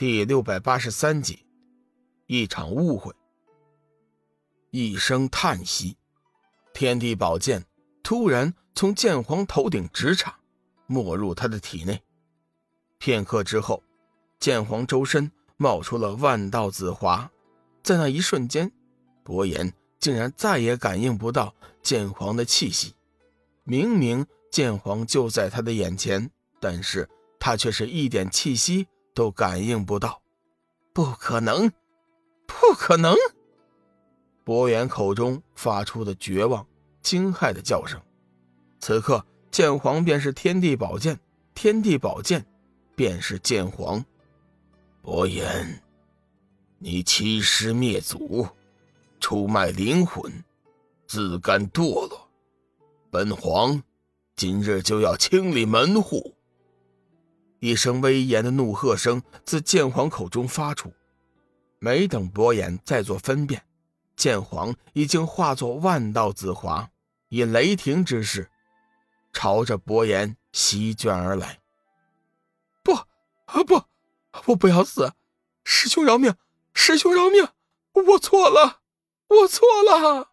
第六百八十三集，一场误会。一声叹息，天地宝剑突然从剑皇头顶直插，没入他的体内。片刻之后，剑皇周身冒出了万道紫华，在那一瞬间，伯言竟然再也感应不到剑皇的气息。明明剑皇就在他的眼前，但是他却是一点气息。都感应不到，不可能，不可能！博远口中发出的绝望、惊骇的叫声。此刻，剑皇便是天地宝剑，天地宝剑便是剑皇。博言，你欺师灭祖，出卖灵魂，自甘堕落，本皇今日就要清理门户！一声威严的怒喝声自剑皇口中发出，没等伯言再做分辨，剑皇已经化作万道紫华，以雷霆之势朝着伯言席卷而来。不，啊不，我不要死！师兄饶命！师兄饶命！我错了，我错了！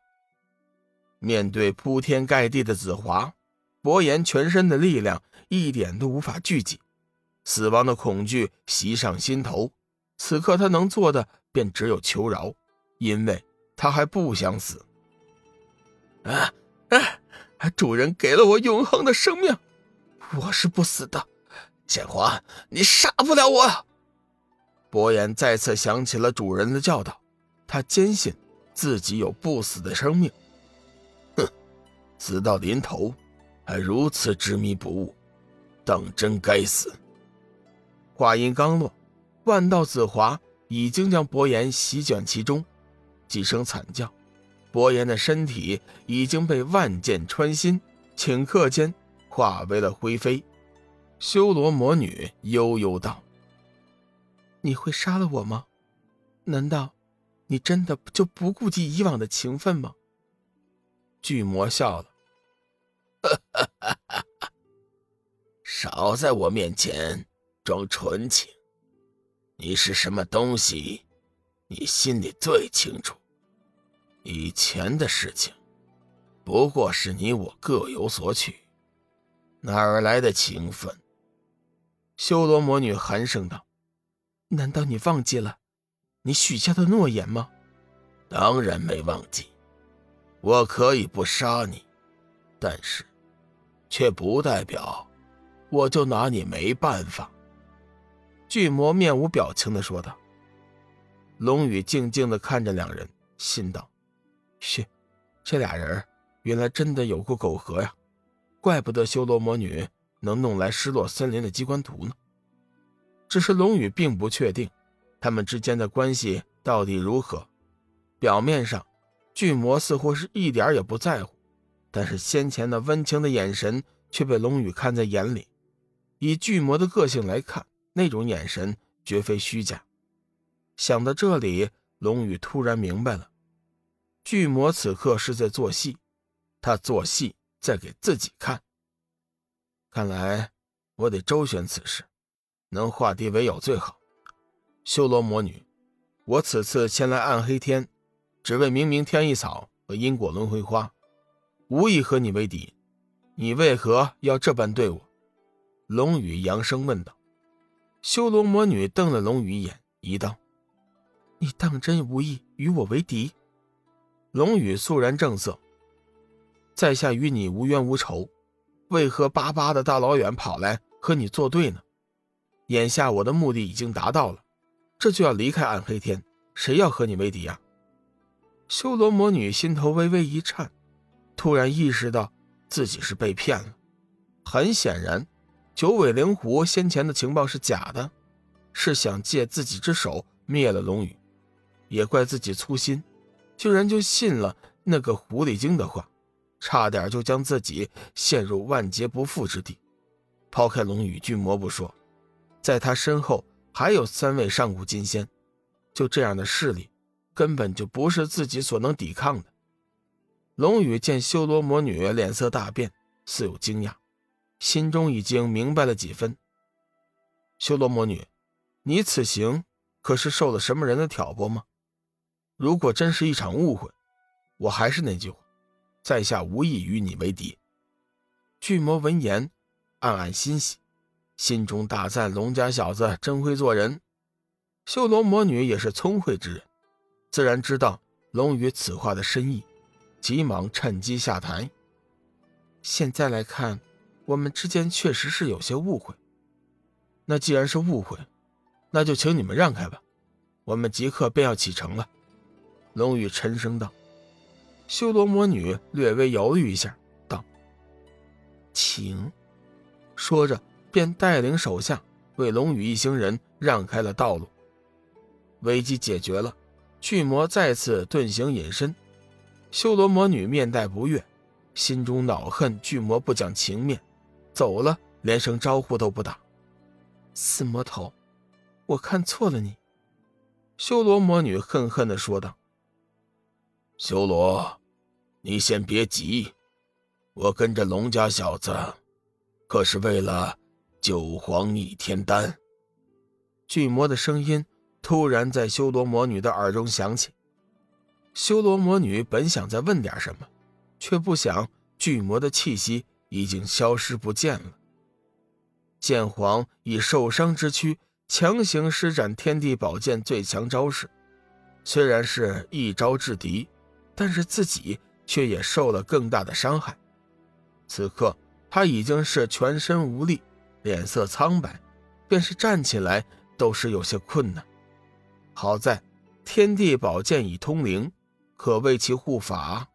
面对铺天盖地的紫华，伯言全身的力量一点都无法聚集。死亡的恐惧袭上心头，此刻他能做的便只有求饶，因为他还不想死。啊啊！主人给了我永恒的生命，我是不死的。剑皇，你杀不了我。伯言再次想起了主人的教导，他坚信自己有不死的生命。哼，死到临头还如此执迷不悟，当真该死。话音刚落，万道紫华已经将伯言席卷其中。几声惨叫，伯言的身体已经被万箭穿心，顷刻间化为了灰飞。修罗魔女悠悠道：“你会杀了我吗？难道你真的就不顾及以往的情分吗？”巨魔笑了：“ 少在我面前。”装纯情，你是什么东西？你心里最清楚。以前的事情，不过是你我各有所取，哪儿来的情分？修罗魔女寒声道：“难道你忘记了你许下的诺言吗？”当然没忘记。我可以不杀你，但是，却不代表我就拿你没办法。巨魔面无表情的说道：“龙宇静静的看着两人，心道：‘嘘，这俩人原来真的有过苟合呀，怪不得修罗魔女能弄来失落森林的机关图呢。’只是龙宇并不确定他们之间的关系到底如何。表面上，巨魔似乎是一点也不在乎，但是先前那温情的眼神却被龙宇看在眼里。以巨魔的个性来看。”那种眼神绝非虚假。想到这里，龙宇突然明白了，巨魔此刻是在做戏，他做戏在给自己看。看来我得周旋此事，能化敌为友最好。修罗魔女，我此次前来暗黑天，只为明明天意草和因果轮回花，无意和你为敌，你为何要这般对我？龙宇扬声问道。修罗魔女瞪了龙宇一眼，疑道：“你当真无意与我为敌？”龙宇肃然正色：“在下与你无冤无仇，为何巴巴的大老远跑来和你作对呢？眼下我的目的已经达到了，这就要离开暗黑天，谁要和你为敌呀？”修罗魔女心头微微一颤，突然意识到自己是被骗了，很显然。九尾灵狐先前的情报是假的，是想借自己之手灭了龙宇，也怪自己粗心，居然就信了那个狐狸精的话，差点就将自己陷入万劫不复之地。抛开龙宇巨魔不说，在他身后还有三位上古金仙，就这样的势力，根本就不是自己所能抵抗的。龙宇见修罗魔女脸色大变，似有惊讶。心中已经明白了几分。修罗魔女，你此行可是受了什么人的挑拨吗？如果真是一场误会，我还是那句话，在下无意与你为敌。巨魔闻言，暗暗欣喜，心中大赞龙家小子真会做人。修罗魔女也是聪慧之人，自然知道龙宇此话的深意，急忙趁机下台。现在来看，我们之间确实是有些误会。那既然是误会，那就请你们让开吧，我们即刻便要启程了。”龙宇沉声道。修罗魔女略微犹豫一下，道：“请。”说着便带领手下为龙宇一行人让开了道路。危机解决了，巨魔再次遁形隐身。修罗魔女面带不悦，心中恼恨巨魔不讲情面，走了连声招呼都不打。死魔头，我看错了你。”修罗魔女恨恨地说道。“修罗，你先别急，我跟着龙家小子，可是为了九皇逆天丹。”巨魔的声音突然在修罗魔女的耳中响起。修罗魔女本想再问点什么，却不想巨魔的气息已经消失不见了。剑皇以受伤之躯强行施展天地宝剑最强招式，虽然是一招制敌，但是自己却也受了更大的伤害。此刻他已经是全身无力，脸色苍白，便是站起来都是有些困难。好在天地宝剑已通灵，可为其护法。